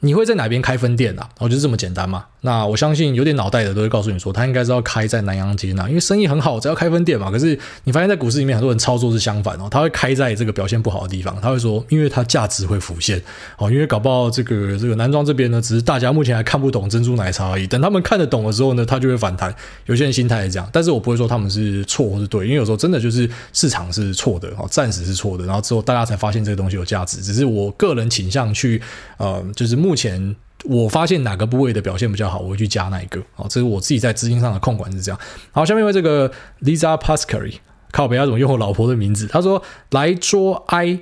你会在哪边开分店啊？我觉得这么简单嘛。那我相信有点脑袋的都会告诉你说，他应该是要开在南阳街那，因为生意很好，只要开分店嘛。可是你发现，在股市里面很多人操作是相反哦，他会开在这个表现不好的地方，他会说，因为它价值会浮现哦，因为搞不好这个这个南庄这边呢，只是大家目前还看不懂珍珠奶茶而已，等他们看得懂的时候呢，它就会反弹。有些人心态是这样，但是我不会说他们是错或是对，因为有时候真的就是市场是错的哦，暂时是错的，然后之后大家才发现这个东西有价值。只是我个人倾向去呃，就是目目前。我发现哪个部位的表现比较好，我会去加哪一个。哦，这是我自己在资金上的控管是这样。好，下面为这个 Lisa Pascari 靠北，他怎么用我老婆的名字？他说来捉 I，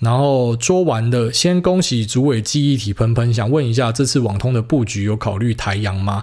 然后捉完的，先恭喜主委记忆体喷喷，想问一下，这次网通的布局有考虑台阳吗？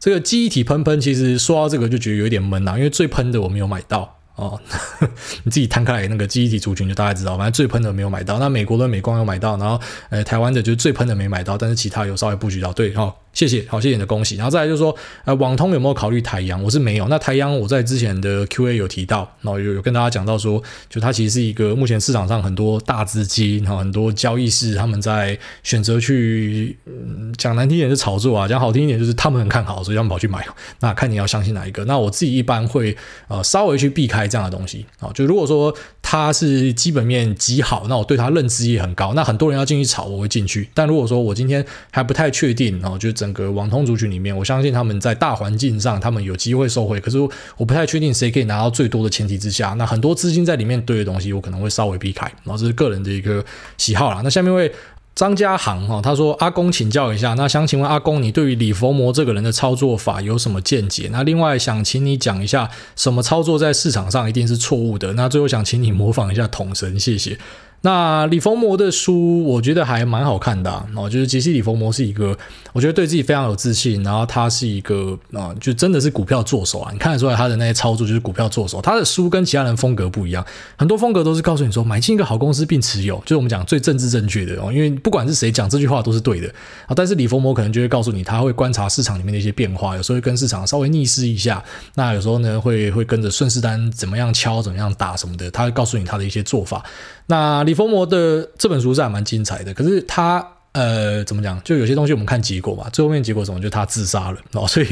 这个记忆体喷喷，其实说到这个就觉得有点闷啊，因为最喷的我没有买到。哦，[laughs] 你自己摊开来那个记忆体族群就大概知道，反正最喷的没有买到，那美国的美光有买到，然后呃台湾的就是最喷的没买到，但是其他有稍微布局到，对，哦。谢谢，好，谢谢你的恭喜。然后再来就是说，呃，网通有没有考虑台阳？我是没有。那台阳我在之前的 Q&A 有提到，然后有有跟大家讲到说，就它其实是一个目前市场上很多大资金，然后很多交易室他们在选择去，嗯，讲难听一点是炒作啊，讲好听一点就是他们很看好，所以他们跑去买。[laughs] 那看你要相信哪一个。那我自己一般会呃稍微去避开这样的东西啊。就如果说它是基本面极好，那我对它认知也很高，那很多人要进去炒，我会进去。但如果说我今天还不太确定，然后就。整个网通族群里面，我相信他们在大环境上，他们有机会受惠。可是我不太确定谁可以拿到最多的前提之下，那很多资金在里面堆的东西，我可能会稍微避开。然后这是个人的一个喜好啦。那下面为张家航哈，他说：“阿公请教一下，那想请问阿公，你对于李佛摩这个人的操作法有什么见解？那另外想请你讲一下，什么操作在市场上一定是错误的？那最后想请你模仿一下统神，谢谢。”那李佛摩的书，我觉得还蛮好看的啊。哦，就是杰西·李佛摩是一个，我觉得对自己非常有自信，然后他是一个啊，就真的是股票作手啊。你看得出来他的那些操作就是股票作手。他的书跟其他人风格不一样，很多风格都是告诉你说买进一个好公司并持有，就是我们讲最政治正确的哦。因为不管是谁讲这句话都是对的啊。但是李佛摩可能就会告诉你，他会观察市场里面的一些变化，有时候会跟市场稍微逆势一下。那有时候呢，会会跟着顺势单怎么样敲，怎么样打什么的，他会告诉你他的一些做法。那李佛摩的这本书是还蛮精彩的，可是他。呃，怎么讲？就有些东西我们看结果嘛，最后面结果什么？就他自杀了哦。所以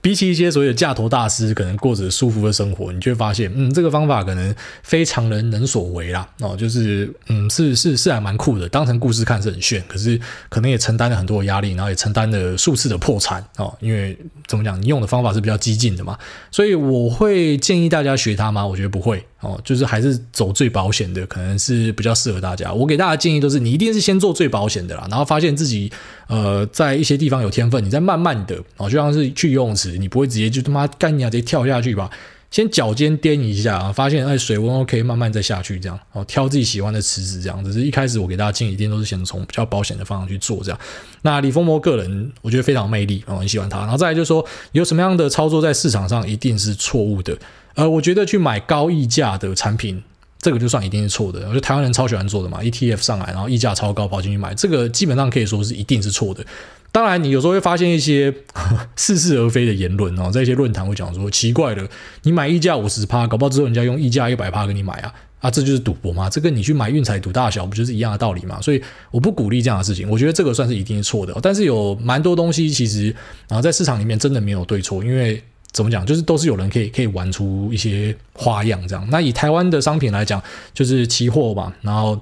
比起一些所谓的架头大师，可能过着舒服的生活，你就会发现，嗯，这个方法可能非常人能所为啦。哦，就是嗯，是是是还蛮酷的，当成故事看是很炫，可是可能也承担了很多的压力，然后也承担了数次的破产哦。因为怎么讲，你用的方法是比较激进的嘛，所以我会建议大家学他吗？我觉得不会哦，就是还是走最保险的，可能是比较适合大家。我给大家建议都是，你一定是先做最保险的啦，然后发现自己呃在一些地方有天分，你再慢慢的哦，就像是去游泳池，你不会直接就他妈干你啊，直接跳下去吧，先脚尖颠一下啊，发现哎水温 OK，慢慢再下去这样哦，挑自己喜欢的池子这样。只是一开始我给大家建议，一定都是先从比较保险的方向去做这样。那李峰博个人我觉得非常魅力哦，很喜欢他。然后再来就是说有什么样的操作在市场上一定是错误的，呃，我觉得去买高溢价的产品。这个就算一定是错的，我觉得台湾人超喜欢做的嘛，ETF 上来，然后溢价超高跑进去买，这个基本上可以说是一定是错的。当然，你有时候会发现一些 [laughs] 似是而非的言论哦，在一些论坛会讲说奇怪的，你买溢价五十趴，搞不好之后人家用溢价一百趴给你买啊啊，这就是赌博嘛？这跟你去买运彩赌大小不就是一样的道理嘛？所以我不鼓励这样的事情，我觉得这个算是一定是错的。但是有蛮多东西其实啊，在市场里面真的没有对错，因为怎么讲，就是都是有人可以可以玩出一些花样这样。那以台湾的商品来讲，就是期货吧，然后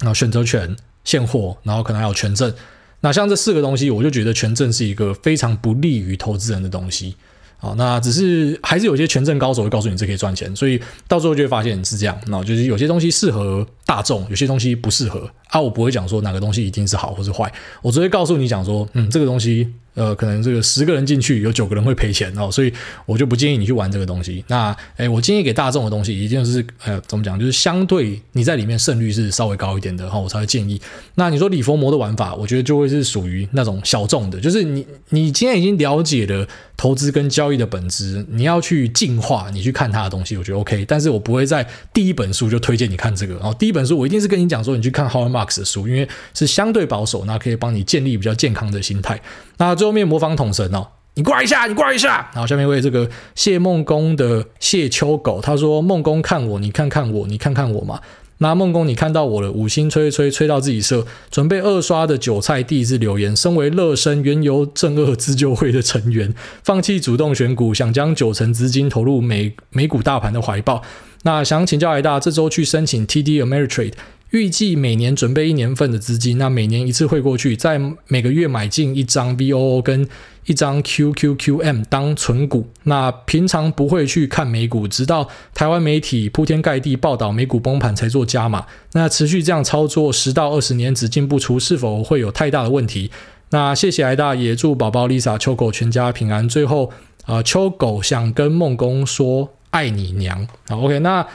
然后选择权、现货，然后可能还有权证。那像这四个东西，我就觉得权证是一个非常不利于投资人的东西。好，那只是还是有些权证高手会告诉你这可以赚钱，所以到时候就会发现是这样。那就是有些东西适合大众，有些东西不适合啊。我不会讲说哪个东西一定是好或是坏，我只会告诉你讲说，嗯，这个东西。呃，可能这个十个人进去有九个人会赔钱哦，所以我就不建议你去玩这个东西。那，诶，我建议给大众的东西，一定是呃，怎么讲，就是相对你在里面胜率是稍微高一点的哈，我才会建议。那你说李佛摩的玩法，我觉得就会是属于那种小众的，就是你你今天已经了解了投资跟交易的本质，你要去进化，你去看他的东西，我觉得 OK。但是我不会在第一本书就推荐你看这个，然后第一本书我一定是跟你讲说，你去看 Howard Marks 的书，因为是相对保守，那可以帮你建立比较健康的心态。那最后面模仿统神哦，你过来一下，你过来一下。然后下面为这个谢孟公的谢秋狗，他说：“孟公看我，你看看我，你看看我嘛。”那孟恭，你看到我了，五星吹吹吹到自己射，准备二刷的韭菜第一次留言。身为乐生原油正二自救会的成员，放弃主动选股，想将九成资金投入美美股大盘的怀抱。那想请教海大，这周去申请 TD Ameritrade。预计每年准备一年份的资金，那每年一次汇过去，在每个月买进一张 VOO 跟一张 QQQM 当存股。那平常不会去看美股，直到台湾媒体铺天盖地报道美股崩盘才做加码。那持续这样操作十到二十年只进不出，是否会有太大的问题？那谢谢艾大爷，祝宝宝 Lisa 秋狗全家平安。最后啊、秋狗想跟孟恭说爱你娘。好，OK，那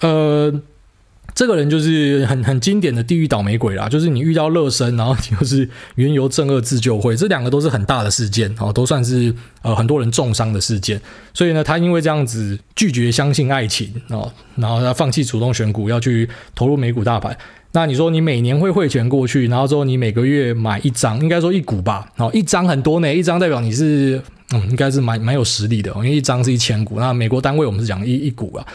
呃。这个人就是很很经典的地狱倒霉鬼啦，就是你遇到乐身，然后你又是原油正二自救会，这两个都是很大的事件哦，都算是呃很多人重伤的事件。所以呢，他因为这样子拒绝相信爱情哦，然后他放弃主动选股，要去投入美股大盘。那你说你每年会汇钱过去，然后之后你每个月买一张，应该说一股吧，哦，一张很多呢，一张代表你是嗯，应该是蛮蛮有实力的，因为一张是一千股，那美国单位我们是讲一一股啊。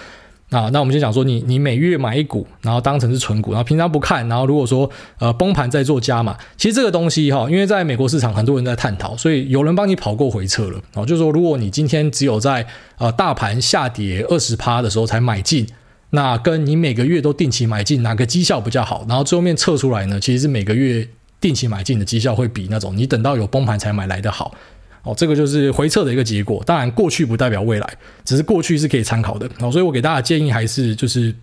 啊，那我们先讲说你，你每月买一股，然后当成是存股，然后平常不看，然后如果说呃崩盘再做加码，其实这个东西哈，因为在美国市场很多人在探讨，所以有人帮你跑过回撤了啊，就是说如果你今天只有在呃大盘下跌二十趴的时候才买进，那跟你每个月都定期买进，哪个绩效比较好？然后最后面测出来呢，其实是每个月定期买进的绩效会比那种你等到有崩盘才买来的好。哦，这个就是回测的一个结果。当然，过去不代表未来，只是过去是可以参考的。哦，所以我给大家建议还是就是。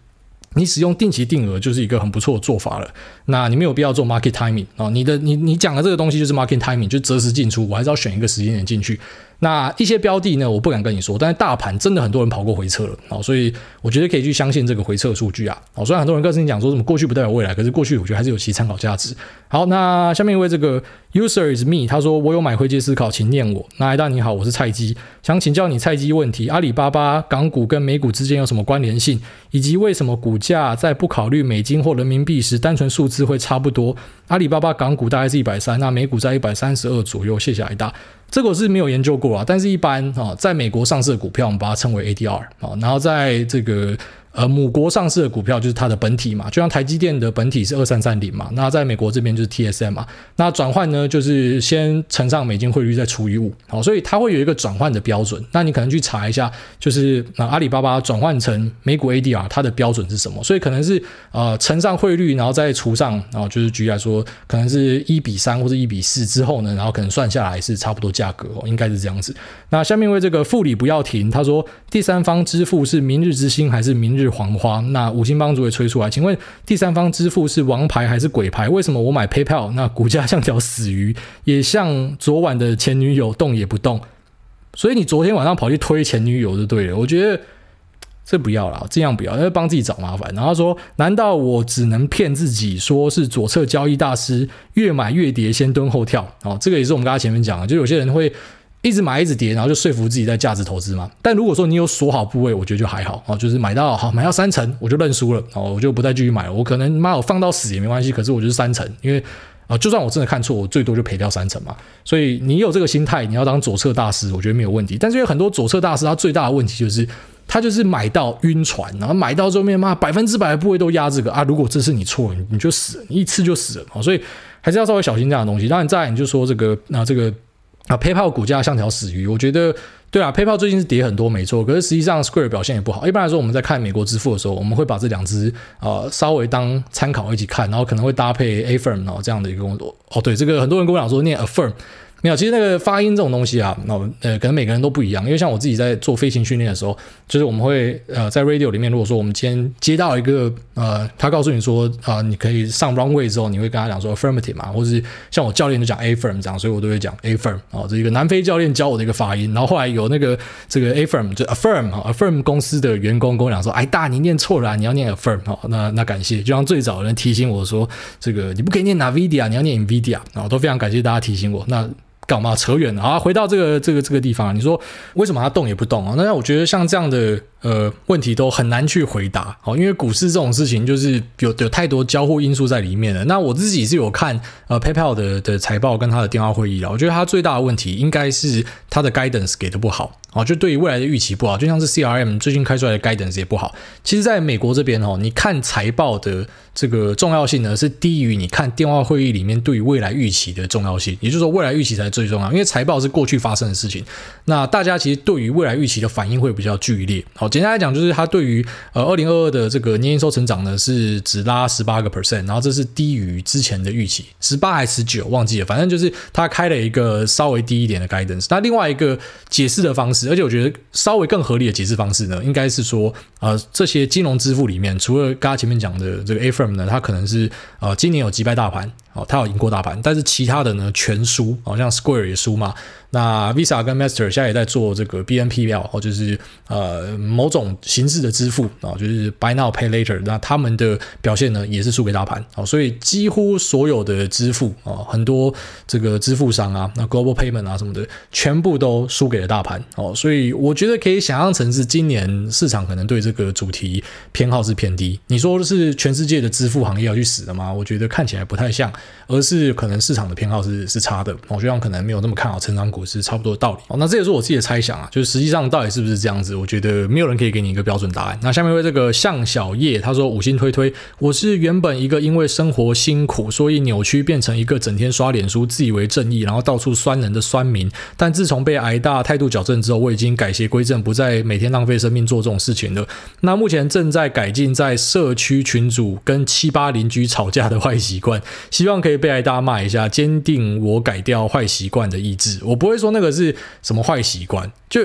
你使用定期定额就是一个很不错的做法了。那你没有必要做 market timing 啊，你的你你讲的这个东西就是 market timing，就择时进出，我还是要选一个时间点进去。那一些标的呢，我不敢跟你说，但是大盘真的很多人跑过回撤了啊，所以我觉得可以去相信这个回撤数据啊。哦，虽然很多人跟你讲说什么过去不代表未来，可是过去我觉得还是有其参考价值。好，那下面一位这个 user is me，他说我有买灰阶思考，请念我。那艾大你好，我是菜鸡，想请教你菜鸡问题：阿里巴巴港股跟美股之间有什么关联性，以及为什么股价在不考虑美金或人民币时，单纯数字会差不多？阿里巴巴港股大概是一百三，那美股在一百三十二左右。谢谢阿大。这个我是没有研究过啊，但是一般啊，在美国上市的股票，我们把它称为 ADR 啊，然后在这个。呃，母国上市的股票就是它的本体嘛，就像台积电的本体是二三三零嘛，那在美国这边就是 TSM 嘛，那转换呢就是先乘上美金汇率再除以五，好，所以它会有一个转换的标准。那你可能去查一下，就是啊阿里巴巴转换成美股 ADR 它的标准是什么？所以可能是呃乘上汇率，然后再除上，然后就是举例来说，可能是一比三或者一比四之后呢，然后可能算下来是差不多价格哦，应该是这样子。那下面为这个复利不要停，他说第三方支付是明日之星还是明日？黄花，那五星帮主也吹出来，请问第三方支付是王牌还是鬼牌？为什么我买 PayPal 那股价像条死鱼，也像昨晚的前女友动也不动？所以你昨天晚上跑去推前女友就对了。我觉得这不要了，这样不要，因为帮自己找麻烦。然后说，难道我只能骗自己说是左侧交易大师，越买越跌，先蹲后跳？哦，这个也是我们刚才前面讲的，就有些人会。一直买一直跌，然后就说服自己在价值投资嘛。但如果说你有锁好部位，我觉得就还好哦，就是买到好买到三成，我就认输了哦，我就不再继续买了。我可能妈我放到死也没关系，可是我就是三成，因为啊，就算我真的看错，我最多就赔掉三成嘛。所以你有这个心态，你要当左侧大师，我觉得没有问题。但是有很多左侧大师，他最大的问题就是他就是买到晕船，然后买到之后面嘛，百分之百的部位都压这个啊。如果这是你错，你就死，你一次就死了。所以还是要稍微小心这样的东西。当然，再来你就说这个那这个啊，PayPal 股价像条死鱼，我觉得。对啊，PayPal 最近是跌很多，没错。可是实际上，Square 表现也不好。一般来说，我们在看美国支付的时候，我们会把这两只啊稍微当参考一起看，然后可能会搭配 Affirm 哦这样的一个工作。哦，对，这个很多人跟我讲说念 Affirm。没有，其实那个发音这种东西啊，那呃，可能每个人都不一样。因为像我自己在做飞行训练的时候，就是我们会呃在 radio 里面，如果说我们今天接到一个呃，他告诉你说啊、你可以上 runway 之后，你会跟他讲说 affirmative 嘛，或是像我教练就讲 affirm 这样，所以我都会讲 affirm 啊，这一个南非教练教我的一个发音。然后后来有那个这个 affirm 就 affirm 啊，affirm 公司的员工跟我讲说，哎大，你念错了，你要念 affirm 哦，那那感谢，就像最早有人提醒我说，这个你不可以念 Nvidia，你要念 Nvidia 啊，都非常感谢大家提醒我。那干嘛扯远了啊？回到这个这个这个地方，你说为什么它动也不动啊？那我觉得像这样的。呃，问题都很难去回答哦，因为股市这种事情就是有有太多交互因素在里面了。那我自己是有看呃 PayPal 的的财报跟他的电话会议了，我觉得他最大的问题应该是他的 guidance 给的不好哦，就对于未来的预期不好，就像是 CRM 最近开出来的 guidance 也不好。其实，在美国这边哦，你看财报的这个重要性呢，是低于你看电话会议里面对于未来预期的重要性。也就是说，未来预期才最重要，因为财报是过去发生的事情。那大家其实对于未来预期的反应会比较剧烈。好。简单来讲，就是它对于呃二零二二的这个年营收成长呢，是只拉十八个 percent，然后这是低于之前的预期，十八还是十九忘记了，反正就是它开了一个稍微低一点的 guidance。那另外一个解释的方式，而且我觉得稍微更合理的解释方式呢，应该是说呃这些金融支付里面，除了刚刚前面讲的这个 Affirm 呢，它可能是呃今年有击败大盘，哦，它有赢过大盘，但是其他的呢全输，好像 Square 也输嘛。那 Visa 跟 Master 现在也在做这个 BNP 票，哦，就是呃某种形式的支付啊，就是 Buy Now Pay Later。那他们的表现呢，也是输给大盘，哦，所以几乎所有的支付啊，很多这个支付商啊，那 Global Payment 啊什么的，全部都输给了大盘，哦，所以我觉得可以想象成是今年市场可能对这个主题偏好是偏低。你说的是全世界的支付行业要去死了吗？我觉得看起来不太像，而是可能市场的偏好是是差的，我觉得可能没有那么看好成长股。是差不多的道理哦，那这也是我自己的猜想啊，就是实际上到底是不是这样子？我觉得没有人可以给你一个标准答案。那下面为这个向小叶他说五星推推，我是原本一个因为生活辛苦，所以扭曲变成一个整天刷脸书、自以为正义，然后到处酸人的酸民。但自从被挨大态度矫正之后，我已经改邪归正，不再每天浪费生命做这种事情了。那目前正在改进在社区群组跟七八邻居吵架的坏习惯，希望可以被挨大骂一下，坚定我改掉坏习惯的意志。我不会。说那个是什么坏习惯？就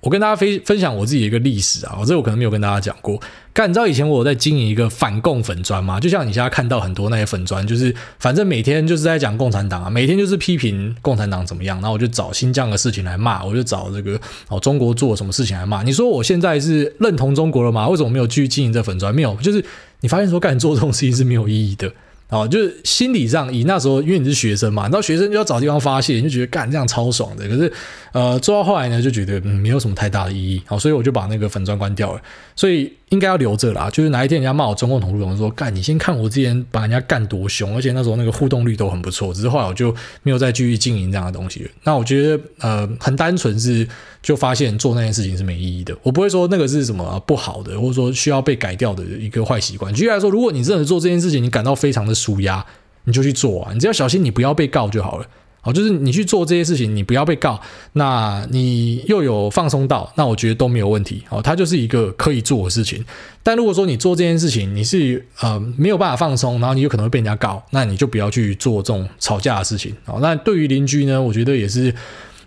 我跟大家分分享我自己的一个历史啊，我这我可能没有跟大家讲过。但你知道以前我在经营一个反共粉专吗？就像你现在看到很多那些粉专，就是反正每天就是在讲共产党啊，每天就是批评共产党怎么样，然后我就找新疆的事情来骂，我就找这个哦中国做什么事情来骂。你说我现在是认同中国了吗？为什么没有继续经营这粉专？没有，就是你发现说干做这种事情是没有意义的。哦，就是心理上，以那时候，因为你是学生嘛，那学生就要找地方发泄，你就觉得干这样超爽的。可是，呃，做到后来呢，就觉得嗯，没有什么太大的意义。好，所以我就把那个粉专关掉了。所以应该要留着啦，就是哪一天人家骂我中共同路人，说干，你先看我之前把人家干多凶，而且那时候那个互动率都很不错。只是后来我就没有再继续经营这样的东西。那我觉得呃，很单纯是就发现做那件事情是没意义的。我不会说那个是什么不好的，或者说需要被改掉的一个坏习惯。举例来说，如果你真的做这件事情，你感到非常的舒压，你就去做啊，你只要小心你不要被告就好了。好，就是你去做这些事情，你不要被告，那你又有放松到，那我觉得都没有问题。好，它就是一个可以做的事情。但如果说你做这件事情，你是呃没有办法放松，然后你有可能会被人家告，那你就不要去做这种吵架的事情。好，那对于邻居呢，我觉得也是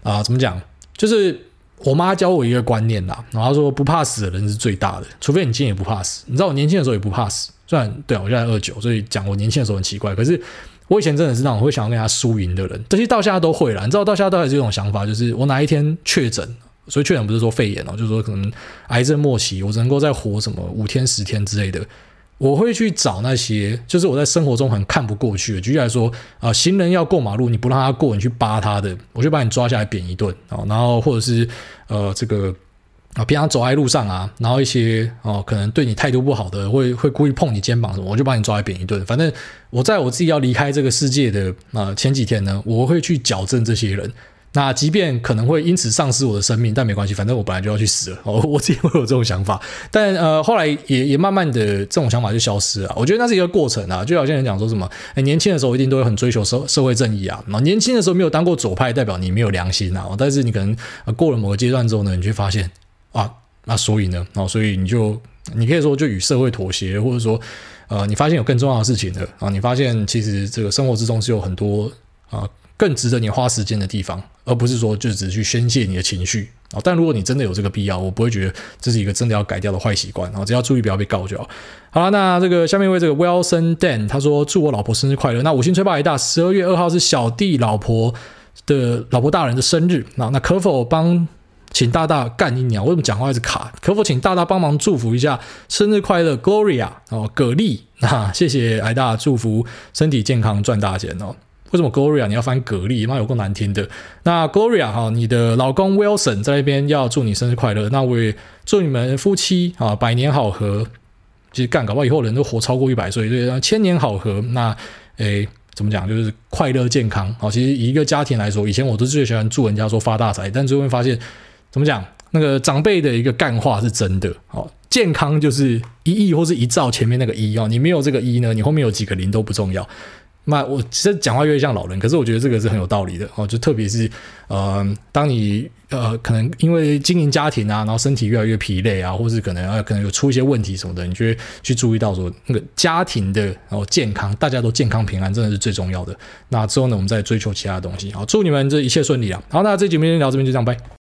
啊、怎么讲？就是我妈教我一个观念啦，然后她说不怕死的人是最大的，除非你今天也不怕死。你知道我年轻的时候也不怕死，虽然对啊，我现在二九，所以讲我年轻的时候很奇怪，可是。我以前真的是那种会想要跟他输赢的人，这些到现在都会了。你知道，到现在都还是这种想法，就是我哪一天确诊，所以确诊不是说肺炎哦，就是说可能癌症末期，我只能够再活什么五天十天之类的，我会去找那些就是我在生活中很看不过去的。举例来说啊、行人要过马路，你不让他过，你去扒他的，我就把你抓下来扁一顿啊，然后或者是呃这个啊，平常走在路上啊，然后一些哦，可能对你态度不好的，会会故意碰你肩膀什么，我就把你抓来扁一顿。反正我在我自己要离开这个世界的啊前几天呢，我会去矫正这些人。那即便可能会因此丧失我的生命，但没关系，反正我本来就要去死了。哦，[laughs] 我自己会有这种想法，但呃，后来也也慢慢的这种想法就消失了。我觉得那是一个过程啊，就好像人讲说什么，哎，年轻的时候一定都会很追求社社会正义啊。然后年轻的时候没有当过左派，代表你没有良心啊。但是你可能过了某个阶段之后呢，你就发现啊，那所以呢，哦，所以你就你可以说就与社会妥协，或者说呃，你发现有更重要的事情了啊，你发现其实这个生活之中是有很多啊。更值得你花时间的地方，而不是说就只去宣泄你的情绪啊。但如果你真的有这个必要，我不会觉得这是一个真的要改掉的坏习惯啊。只要注意不要被告就好。好了，那这个下面一位这个 Wilson Dan 他说祝我老婆生日快乐。那五星吹爆一大，十二月二号是小弟老婆的老婆大人的生日啊。那可否帮请大大干一鸟？为什么讲话一直卡？可否请大大帮忙祝福一下生日快乐，Gloria 哦，蛤蜊啊，谢谢矮大祝福身体健康赚大钱哦。为什么 Gloria 你要翻蛤蜊？妈有够难听的。那 Gloria 哈，你的老公 Wilson 在那边要祝你生日快乐。那我也祝你们夫妻啊百年好合。其实干搞不好以后人都活超过一百岁，对，千年好合。那诶怎么讲？就是快乐健康。好，其实一个家庭来说，以前我都最喜欢祝人家说发大财，但最后发现怎么讲？那个长辈的一个干话是真的。好，健康就是一亿或是一兆前面那个一哦，你没有这个一呢，你后面有几个零都不重要。那我其实讲话越像老人，可是我觉得这个是很有道理的哦。就特别是呃，当你呃可能因为经营家庭啊，然后身体越来越疲累啊，或是可能呃可能有出一些问题什么的，你就会去注意到说那个家庭的然后健康，大家都健康平安，真的是最重要的。那之后呢，我们再追求其他的东西。好，祝你们这一切顺利啊！好，那这节目就聊这边就这样，拜。